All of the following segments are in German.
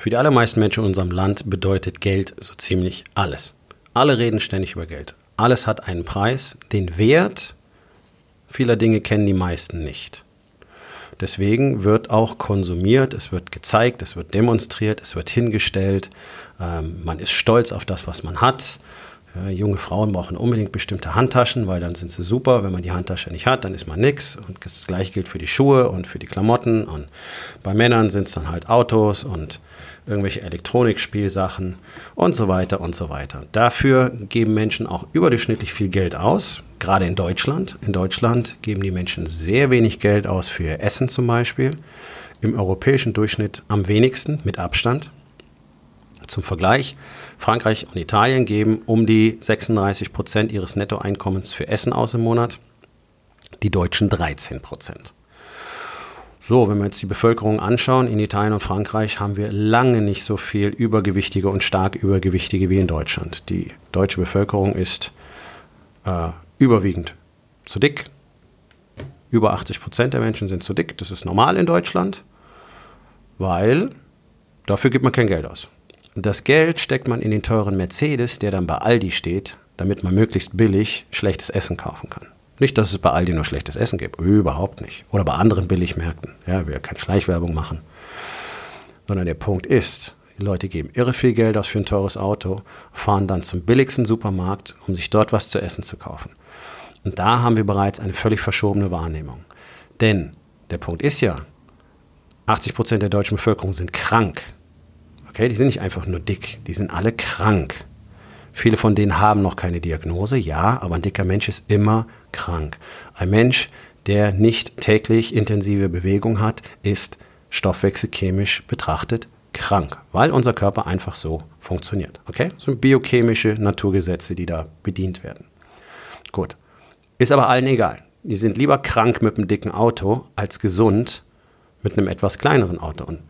Für die allermeisten Menschen in unserem Land bedeutet Geld so ziemlich alles. Alle reden ständig über Geld. Alles hat einen Preis. Den Wert vieler Dinge kennen die meisten nicht. Deswegen wird auch konsumiert, es wird gezeigt, es wird demonstriert, es wird hingestellt. Ähm, man ist stolz auf das, was man hat. Ja, junge Frauen brauchen unbedingt bestimmte Handtaschen, weil dann sind sie super. Wenn man die Handtasche nicht hat, dann ist man nix. Und das gleiche gilt für die Schuhe und für die Klamotten. Und bei Männern sind es dann halt Autos und irgendwelche Elektronikspielsachen und so weiter und so weiter. Dafür geben Menschen auch überdurchschnittlich viel Geld aus, gerade in Deutschland. In Deutschland geben die Menschen sehr wenig Geld aus für Essen zum Beispiel. Im europäischen Durchschnitt am wenigsten, mit Abstand. Zum Vergleich, Frankreich und Italien geben um die 36 Prozent ihres Nettoeinkommens für Essen aus im Monat, die Deutschen 13 Prozent. So, wenn wir jetzt die Bevölkerung anschauen, in Italien und Frankreich haben wir lange nicht so viel Übergewichtige und stark Übergewichtige wie in Deutschland. Die deutsche Bevölkerung ist äh, überwiegend zu dick. Über 80 Prozent der Menschen sind zu dick. Das ist normal in Deutschland, weil dafür gibt man kein Geld aus. Das Geld steckt man in den teuren Mercedes, der dann bei Aldi steht, damit man möglichst billig schlechtes Essen kaufen kann. Nicht, dass es bei Aldi nur schlechtes Essen gibt, überhaupt nicht. Oder bei anderen Billigmärkten. Ja, wir keine Schleichwerbung machen. Sondern der Punkt ist, die Leute geben irre viel Geld aus für ein teures Auto, fahren dann zum billigsten Supermarkt, um sich dort was zu essen zu kaufen. Und da haben wir bereits eine völlig verschobene Wahrnehmung. Denn der Punkt ist ja, 80 Prozent der deutschen Bevölkerung sind krank. Okay, die sind nicht einfach nur dick, die sind alle krank. Viele von denen haben noch keine Diagnose, ja, aber ein dicker Mensch ist immer krank. Ein Mensch, der nicht täglich intensive Bewegung hat, ist stoffwechselchemisch betrachtet krank, weil unser Körper einfach so funktioniert. Okay? Das sind biochemische Naturgesetze, die da bedient werden. Gut. Ist aber allen egal. Die sind lieber krank mit einem dicken Auto als gesund mit einem etwas kleineren Auto. Und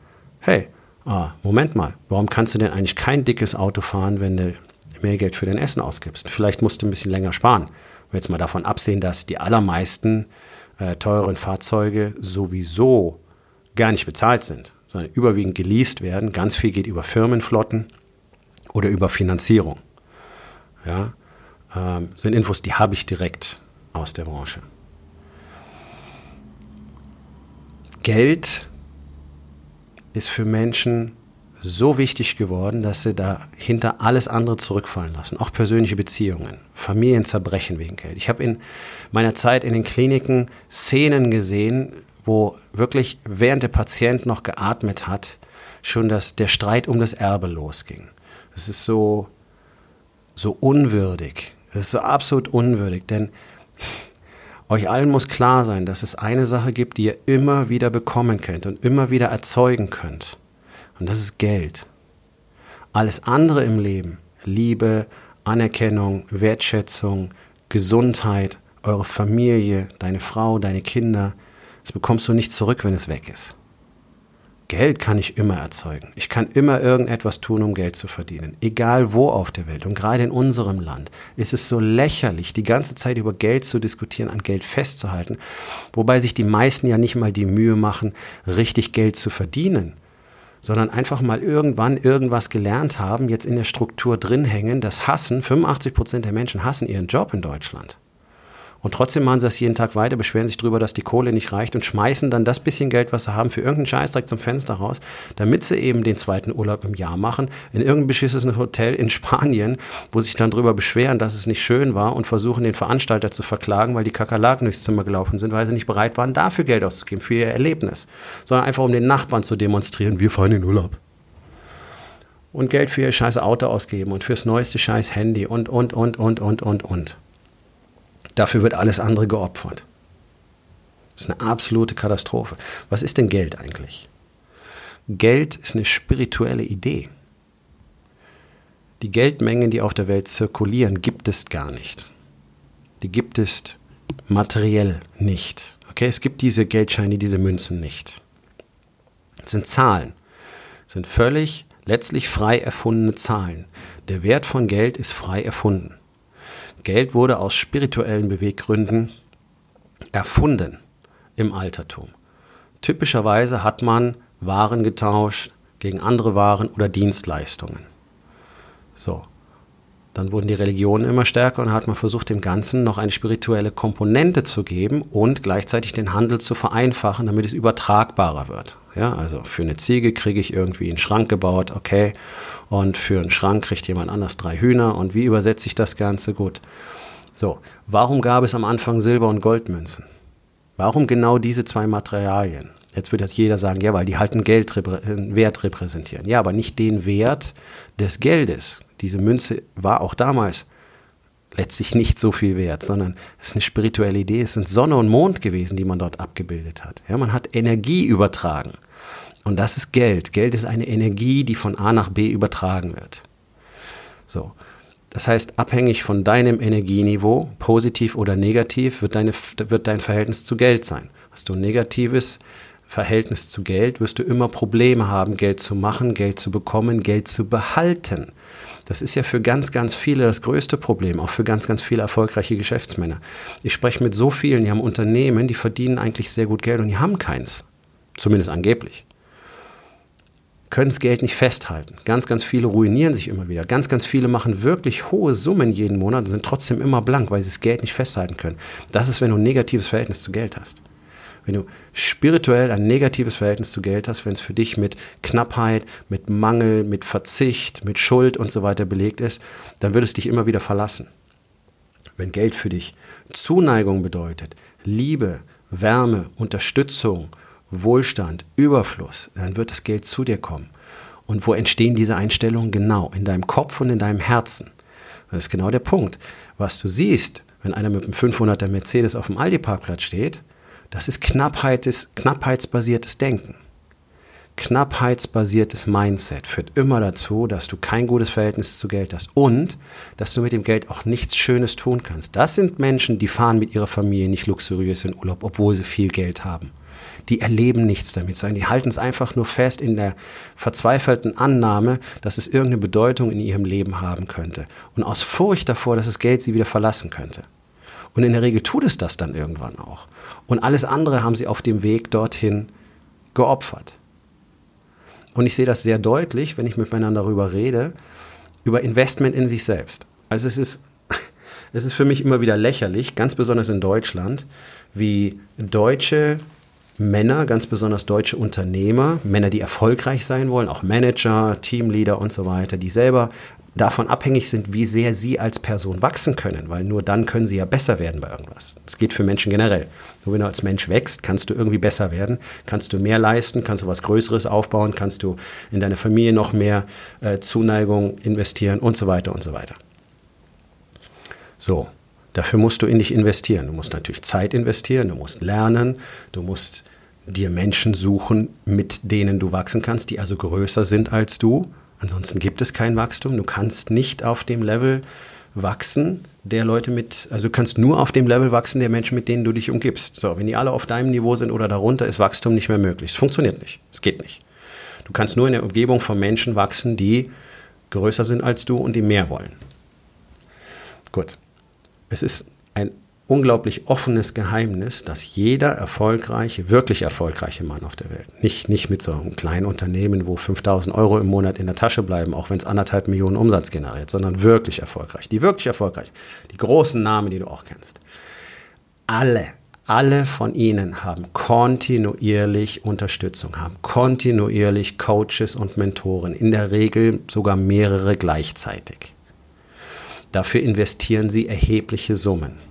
hey, ah, Moment mal, warum kannst du denn eigentlich kein dickes Auto fahren, wenn du mehr Geld für dein Essen ausgibst? Vielleicht musst du ein bisschen länger sparen. Jetzt mal davon absehen, dass die allermeisten äh, teuren Fahrzeuge sowieso gar nicht bezahlt sind, sondern überwiegend geleast werden. Ganz viel geht über Firmenflotten oder über Finanzierung. Ja, ähm, sind Infos, die habe ich direkt aus der Branche. Geld ist für Menschen so wichtig geworden, dass sie dahinter alles andere zurückfallen lassen. Auch persönliche Beziehungen, Familien zerbrechen wegen Geld. Ich habe in meiner Zeit in den Kliniken Szenen gesehen, wo wirklich während der Patient noch geatmet hat, schon das, der Streit um das Erbe losging. Es ist so, so unwürdig. Es ist so absolut unwürdig, denn euch allen muss klar sein, dass es eine Sache gibt, die ihr immer wieder bekommen könnt und immer wieder erzeugen könnt. Und das ist Geld. Alles andere im Leben, Liebe, Anerkennung, Wertschätzung, Gesundheit, eure Familie, deine Frau, deine Kinder, das bekommst du nicht zurück, wenn es weg ist. Geld kann ich immer erzeugen. Ich kann immer irgendetwas tun, um Geld zu verdienen. Egal wo auf der Welt. Und gerade in unserem Land ist es so lächerlich, die ganze Zeit über Geld zu diskutieren, an Geld festzuhalten. Wobei sich die meisten ja nicht mal die Mühe machen, richtig Geld zu verdienen sondern einfach mal irgendwann irgendwas gelernt haben, jetzt in der Struktur drin hängen, das hassen, 85 Prozent der Menschen hassen ihren Job in Deutschland. Und trotzdem machen sie das jeden Tag weiter, beschweren sich darüber, dass die Kohle nicht reicht und schmeißen dann das bisschen Geld, was sie haben, für irgendeinen Scheiß direkt zum Fenster raus, damit sie eben den zweiten Urlaub im Jahr machen, in irgendein beschissenes Hotel in Spanien, wo sich dann darüber beschweren, dass es nicht schön war und versuchen, den Veranstalter zu verklagen, weil die Kakerlaken durchs Zimmer gelaufen sind, weil sie nicht bereit waren, dafür Geld auszugeben, für ihr Erlebnis, sondern einfach um den Nachbarn zu demonstrieren, wir fahren in Urlaub und Geld für ihr scheiß Auto ausgeben und fürs neueste scheiß Handy und, und, und, und, und, und, und. Dafür wird alles andere geopfert. Das ist eine absolute Katastrophe. Was ist denn Geld eigentlich? Geld ist eine spirituelle Idee. Die Geldmengen, die auf der Welt zirkulieren, gibt es gar nicht. Die gibt es materiell nicht. Okay, es gibt diese Geldscheine, diese Münzen nicht. Es sind Zahlen, sind völlig letztlich frei erfundene Zahlen. Der Wert von Geld ist frei erfunden. Geld wurde aus spirituellen Beweggründen erfunden im Altertum. Typischerweise hat man Waren getauscht gegen andere Waren oder Dienstleistungen. So. Dann wurden die Religionen immer stärker und hat man versucht, dem Ganzen noch eine spirituelle Komponente zu geben und gleichzeitig den Handel zu vereinfachen, damit es übertragbarer wird. Ja, also für eine Ziege kriege ich irgendwie einen Schrank gebaut, okay, und für einen Schrank kriegt jemand anders drei Hühner und wie übersetze ich das Ganze gut? So, warum gab es am Anfang Silber- und Goldmünzen? Warum genau diese zwei Materialien? Jetzt wird jetzt jeder sagen, ja, weil die halt einen Geld, Wert repräsentieren. Ja, aber nicht den Wert des Geldes. Diese Münze war auch damals letztlich nicht so viel wert, sondern es ist eine spirituelle Idee. Es sind Sonne und Mond gewesen, die man dort abgebildet hat. Ja, man hat Energie übertragen. Und das ist Geld. Geld ist eine Energie, die von A nach B übertragen wird. So. Das heißt, abhängig von deinem Energieniveau, positiv oder negativ, wird, deine, wird dein Verhältnis zu Geld sein. Hast du ein negatives Verhältnis zu Geld, wirst du immer Probleme haben, Geld zu machen, Geld zu bekommen, Geld zu behalten. Das ist ja für ganz, ganz viele das größte Problem, auch für ganz, ganz viele erfolgreiche Geschäftsmänner. Ich spreche mit so vielen, die haben Unternehmen, die verdienen eigentlich sehr gut Geld und die haben keins. Zumindest angeblich. Können das Geld nicht festhalten. Ganz, ganz viele ruinieren sich immer wieder. Ganz, ganz viele machen wirklich hohe Summen jeden Monat und sind trotzdem immer blank, weil sie das Geld nicht festhalten können. Das ist, wenn du ein negatives Verhältnis zu Geld hast wenn du spirituell ein negatives Verhältnis zu Geld hast, wenn es für dich mit Knappheit, mit Mangel, mit Verzicht, mit Schuld und so weiter belegt ist, dann wird es dich immer wieder verlassen. Wenn Geld für dich Zuneigung bedeutet, Liebe, Wärme, Unterstützung, Wohlstand, Überfluss, dann wird das Geld zu dir kommen. Und wo entstehen diese Einstellungen? Genau, in deinem Kopf und in deinem Herzen. Das ist genau der Punkt. Was du siehst, wenn einer mit einem 500er Mercedes auf dem Aldi-Parkplatz steht, das ist Knappheits, knappheitsbasiertes Denken. Knappheitsbasiertes Mindset führt immer dazu, dass du kein gutes Verhältnis zu Geld hast und dass du mit dem Geld auch nichts Schönes tun kannst. Das sind Menschen, die fahren mit ihrer Familie nicht luxuriös in Urlaub, obwohl sie viel Geld haben. Die erleben nichts damit, sondern die halten es einfach nur fest in der verzweifelten Annahme, dass es irgendeine Bedeutung in ihrem Leben haben könnte und aus Furcht davor, dass das Geld sie wieder verlassen könnte. Und in der Regel tut es das dann irgendwann auch. Und alles andere haben sie auf dem Weg dorthin geopfert. Und ich sehe das sehr deutlich, wenn ich miteinander darüber rede, über Investment in sich selbst. Also es ist, es ist für mich immer wieder lächerlich, ganz besonders in Deutschland, wie deutsche Männer, ganz besonders deutsche Unternehmer, Männer, die erfolgreich sein wollen, auch Manager, Teamleader und so weiter, die selber davon abhängig sind, wie sehr sie als Person wachsen können, weil nur dann können sie ja besser werden bei irgendwas. Das geht für Menschen generell. Nur wenn du als Mensch wächst, kannst du irgendwie besser werden, kannst du mehr leisten, kannst du was Größeres aufbauen, kannst du in deine Familie noch mehr äh, Zuneigung investieren und so weiter und so weiter. So, dafür musst du in dich investieren. Du musst natürlich Zeit investieren, du musst lernen, du musst dir Menschen suchen, mit denen du wachsen kannst, die also größer sind als du Ansonsten gibt es kein Wachstum. Du kannst nicht auf dem Level wachsen, der Leute mit, also du kannst nur auf dem Level wachsen der Menschen, mit denen du dich umgibst. So, wenn die alle auf deinem Niveau sind oder darunter, ist Wachstum nicht mehr möglich. Es funktioniert nicht. Es geht nicht. Du kannst nur in der Umgebung von Menschen wachsen, die größer sind als du und die mehr wollen. Gut. Es ist ein unglaublich offenes Geheimnis, dass jeder erfolgreiche, wirklich erfolgreiche Mann auf der Welt, nicht, nicht mit so einem kleinen Unternehmen, wo 5000 Euro im Monat in der Tasche bleiben, auch wenn es anderthalb Millionen Umsatz generiert, sondern wirklich erfolgreich, die wirklich erfolgreich, die großen Namen, die du auch kennst. Alle, alle von ihnen haben kontinuierlich Unterstützung, haben kontinuierlich Coaches und Mentoren, in der Regel sogar mehrere gleichzeitig. Dafür investieren sie erhebliche Summen.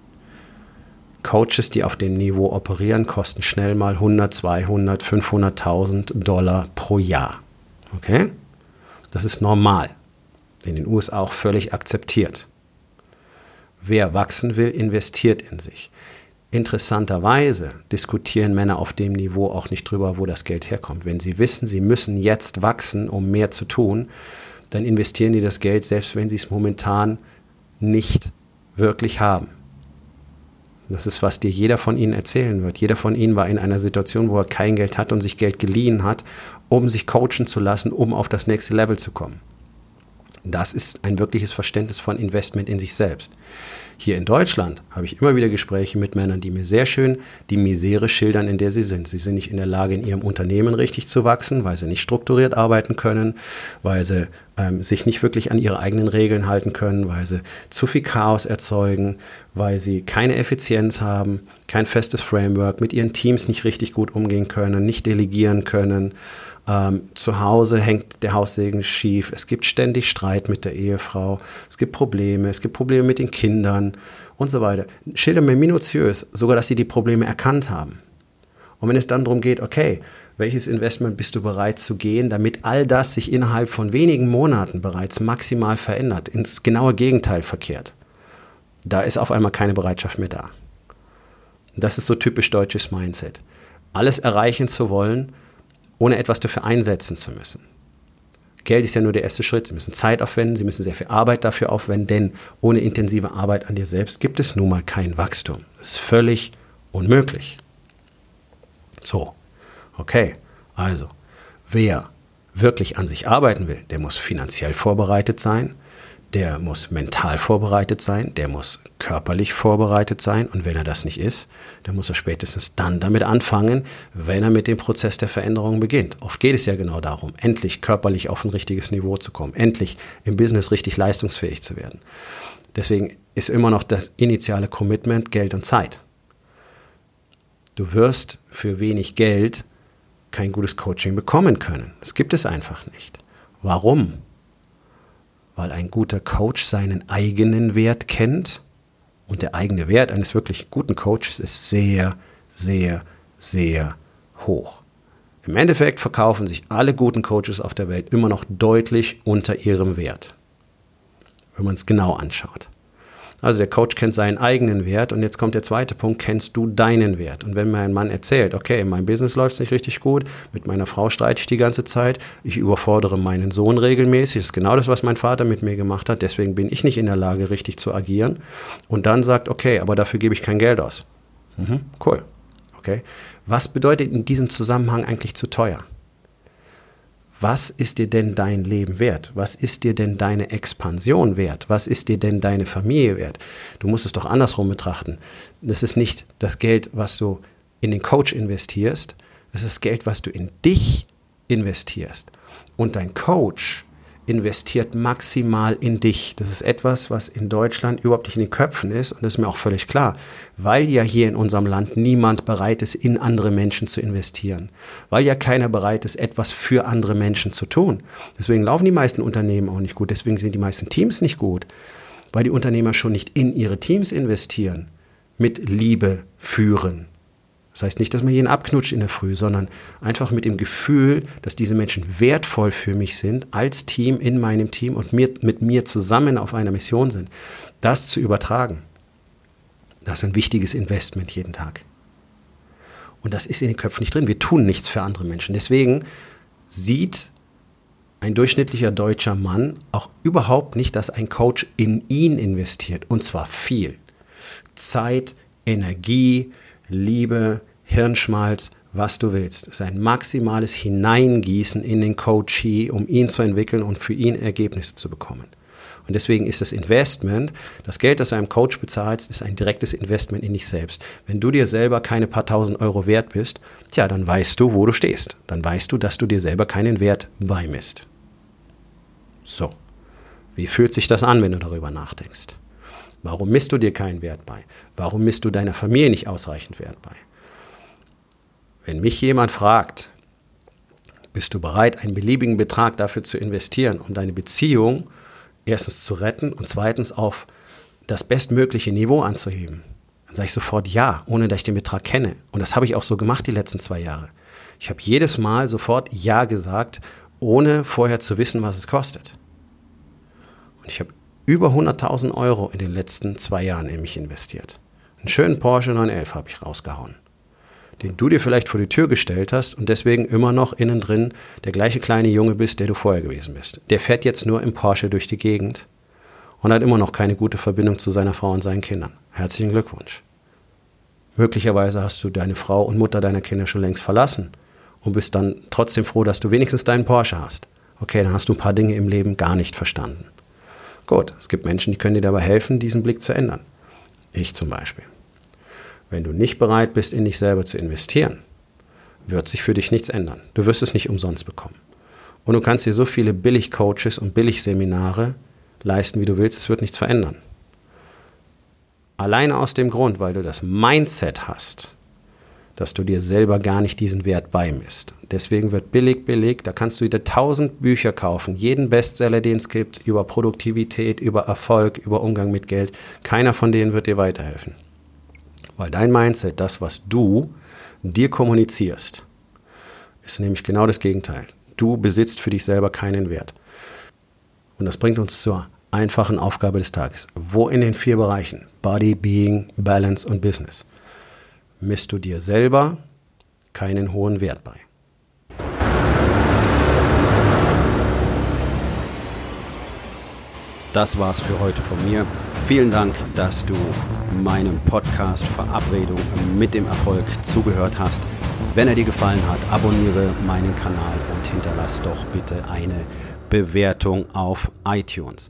Coaches, die auf dem Niveau operieren, kosten schnell mal 100, 200, 500.000 Dollar pro Jahr. Okay? Das ist normal. In den USA auch völlig akzeptiert. Wer wachsen will, investiert in sich. Interessanterweise diskutieren Männer auf dem Niveau auch nicht drüber, wo das Geld herkommt. Wenn sie wissen, sie müssen jetzt wachsen, um mehr zu tun, dann investieren die das Geld, selbst wenn sie es momentan nicht wirklich haben. Das ist, was dir jeder von ihnen erzählen wird. Jeder von ihnen war in einer Situation, wo er kein Geld hat und sich Geld geliehen hat, um sich coachen zu lassen, um auf das nächste Level zu kommen. Das ist ein wirkliches Verständnis von Investment in sich selbst. Hier in Deutschland habe ich immer wieder Gespräche mit Männern, die mir sehr schön die Misere schildern, in der sie sind. Sie sind nicht in der Lage, in ihrem Unternehmen richtig zu wachsen, weil sie nicht strukturiert arbeiten können, weil sie ähm, sich nicht wirklich an ihre eigenen Regeln halten können, weil sie zu viel Chaos erzeugen, weil sie keine Effizienz haben, kein festes Framework, mit ihren Teams nicht richtig gut umgehen können, nicht delegieren können. Ähm, zu Hause hängt der Haussegen schief. Es gibt ständig Streit mit der Ehefrau. Es gibt Probleme. Es gibt Probleme mit den Kindern und so weiter. Schilder mir minutiös, sogar dass sie die Probleme erkannt haben. Und wenn es dann darum geht, okay, welches Investment bist du bereit zu gehen, damit all das sich innerhalb von wenigen Monaten bereits maximal verändert, ins genaue Gegenteil verkehrt, da ist auf einmal keine Bereitschaft mehr da. Das ist so typisch deutsches Mindset. Alles erreichen zu wollen, ohne etwas dafür einsetzen zu müssen. Geld ist ja nur der erste Schritt. Sie müssen Zeit aufwenden, Sie müssen sehr viel Arbeit dafür aufwenden, denn ohne intensive Arbeit an dir selbst gibt es nun mal kein Wachstum. Das ist völlig unmöglich. So, okay, also, wer wirklich an sich arbeiten will, der muss finanziell vorbereitet sein, der muss mental vorbereitet sein, der muss körperlich vorbereitet sein und wenn er das nicht ist, dann muss er spätestens dann damit anfangen, wenn er mit dem Prozess der Veränderung beginnt. Oft geht es ja genau darum, endlich körperlich auf ein richtiges Niveau zu kommen, endlich im Business richtig leistungsfähig zu werden. Deswegen ist immer noch das initiale Commitment Geld und Zeit. Du wirst für wenig Geld kein gutes Coaching bekommen können. Das gibt es einfach nicht. Warum? Weil ein guter Coach seinen eigenen Wert kennt. Und der eigene Wert eines wirklich guten Coaches ist sehr, sehr, sehr hoch. Im Endeffekt verkaufen sich alle guten Coaches auf der Welt immer noch deutlich unter ihrem Wert, wenn man es genau anschaut. Also der Coach kennt seinen eigenen Wert und jetzt kommt der zweite Punkt, kennst du deinen Wert? Und wenn mir ein Mann erzählt, okay, mein Business läuft nicht richtig gut, mit meiner Frau streite ich die ganze Zeit, ich überfordere meinen Sohn regelmäßig, das ist genau das, was mein Vater mit mir gemacht hat, deswegen bin ich nicht in der Lage, richtig zu agieren. Und dann sagt, okay, aber dafür gebe ich kein Geld aus. Mhm, cool. Okay. Was bedeutet in diesem Zusammenhang eigentlich zu teuer? Was ist dir denn dein Leben wert? Was ist dir denn deine Expansion wert? Was ist dir denn deine Familie wert? Du musst es doch andersrum betrachten. Das ist nicht das Geld, was du in den Coach investierst, es ist Geld, was du in dich investierst. Und dein Coach investiert maximal in dich. Das ist etwas, was in Deutschland überhaupt nicht in den Köpfen ist und das ist mir auch völlig klar, weil ja hier in unserem Land niemand bereit ist, in andere Menschen zu investieren, weil ja keiner bereit ist, etwas für andere Menschen zu tun. Deswegen laufen die meisten Unternehmen auch nicht gut, deswegen sind die meisten Teams nicht gut, weil die Unternehmer schon nicht in ihre Teams investieren, mit Liebe führen, das heißt nicht, dass man jeden abknutscht in der Früh, sondern einfach mit dem Gefühl, dass diese Menschen wertvoll für mich sind, als Team in meinem Team und mir, mit mir zusammen auf einer Mission sind. Das zu übertragen, das ist ein wichtiges Investment jeden Tag. Und das ist in den Köpfen nicht drin. Wir tun nichts für andere Menschen. Deswegen sieht ein durchschnittlicher deutscher Mann auch überhaupt nicht, dass ein Coach in ihn investiert. Und zwar viel. Zeit, Energie, Liebe, Hirnschmalz, was du willst. Es ist ein maximales Hineingießen in den Coachee, um ihn zu entwickeln und für ihn Ergebnisse zu bekommen. Und deswegen ist das Investment, das Geld, das du einem Coach bezahlst, ist ein direktes Investment in dich selbst. Wenn du dir selber keine paar tausend Euro wert bist, tja, dann weißt du, wo du stehst. Dann weißt du, dass du dir selber keinen Wert beimisst. So. Wie fühlt sich das an, wenn du darüber nachdenkst? Warum misst du dir keinen Wert bei? Warum misst du deiner Familie nicht ausreichend Wert bei? Wenn mich jemand fragt, bist du bereit, einen beliebigen Betrag dafür zu investieren, um deine Beziehung erstens zu retten und zweitens auf das bestmögliche Niveau anzuheben? Dann sage ich sofort ja, ohne dass ich den Betrag kenne. Und das habe ich auch so gemacht die letzten zwei Jahre. Ich habe jedes Mal sofort ja gesagt, ohne vorher zu wissen, was es kostet. Und ich habe über 100.000 Euro in den letzten zwei Jahren in mich investiert. Einen schönen Porsche 911 habe ich rausgehauen. Den du dir vielleicht vor die Tür gestellt hast und deswegen immer noch innen drin der gleiche kleine Junge bist, der du vorher gewesen bist. Der fährt jetzt nur im Porsche durch die Gegend und hat immer noch keine gute Verbindung zu seiner Frau und seinen Kindern. Herzlichen Glückwunsch. Möglicherweise hast du deine Frau und Mutter deiner Kinder schon längst verlassen und bist dann trotzdem froh, dass du wenigstens deinen Porsche hast. Okay, dann hast du ein paar Dinge im Leben gar nicht verstanden. Gut, es gibt Menschen, die können dir dabei helfen, diesen Blick zu ändern. Ich zum Beispiel. Wenn du nicht bereit bist, in dich selber zu investieren, wird sich für dich nichts ändern. Du wirst es nicht umsonst bekommen. Und du kannst dir so viele Billig-Coaches und Billig-Seminare leisten, wie du willst, es wird nichts verändern. Alleine aus dem Grund, weil du das Mindset hast, dass du dir selber gar nicht diesen Wert beimisst. Deswegen wird billig billig, da kannst du wieder tausend Bücher kaufen, jeden Bestseller, den es gibt, über Produktivität, über Erfolg, über Umgang mit Geld. Keiner von denen wird dir weiterhelfen. Weil dein Mindset, das, was du dir kommunizierst, ist nämlich genau das Gegenteil. Du besitzt für dich selber keinen Wert. Und das bringt uns zur einfachen Aufgabe des Tages. Wo in den vier Bereichen, Body, Being, Balance und Business, misst du dir selber keinen hohen Wert bei? Das war's für heute von mir. Vielen Dank, dass du meinem Podcast Verabredung mit dem Erfolg zugehört hast. Wenn er dir gefallen hat, abonniere meinen Kanal und hinterlass doch bitte eine Bewertung auf iTunes.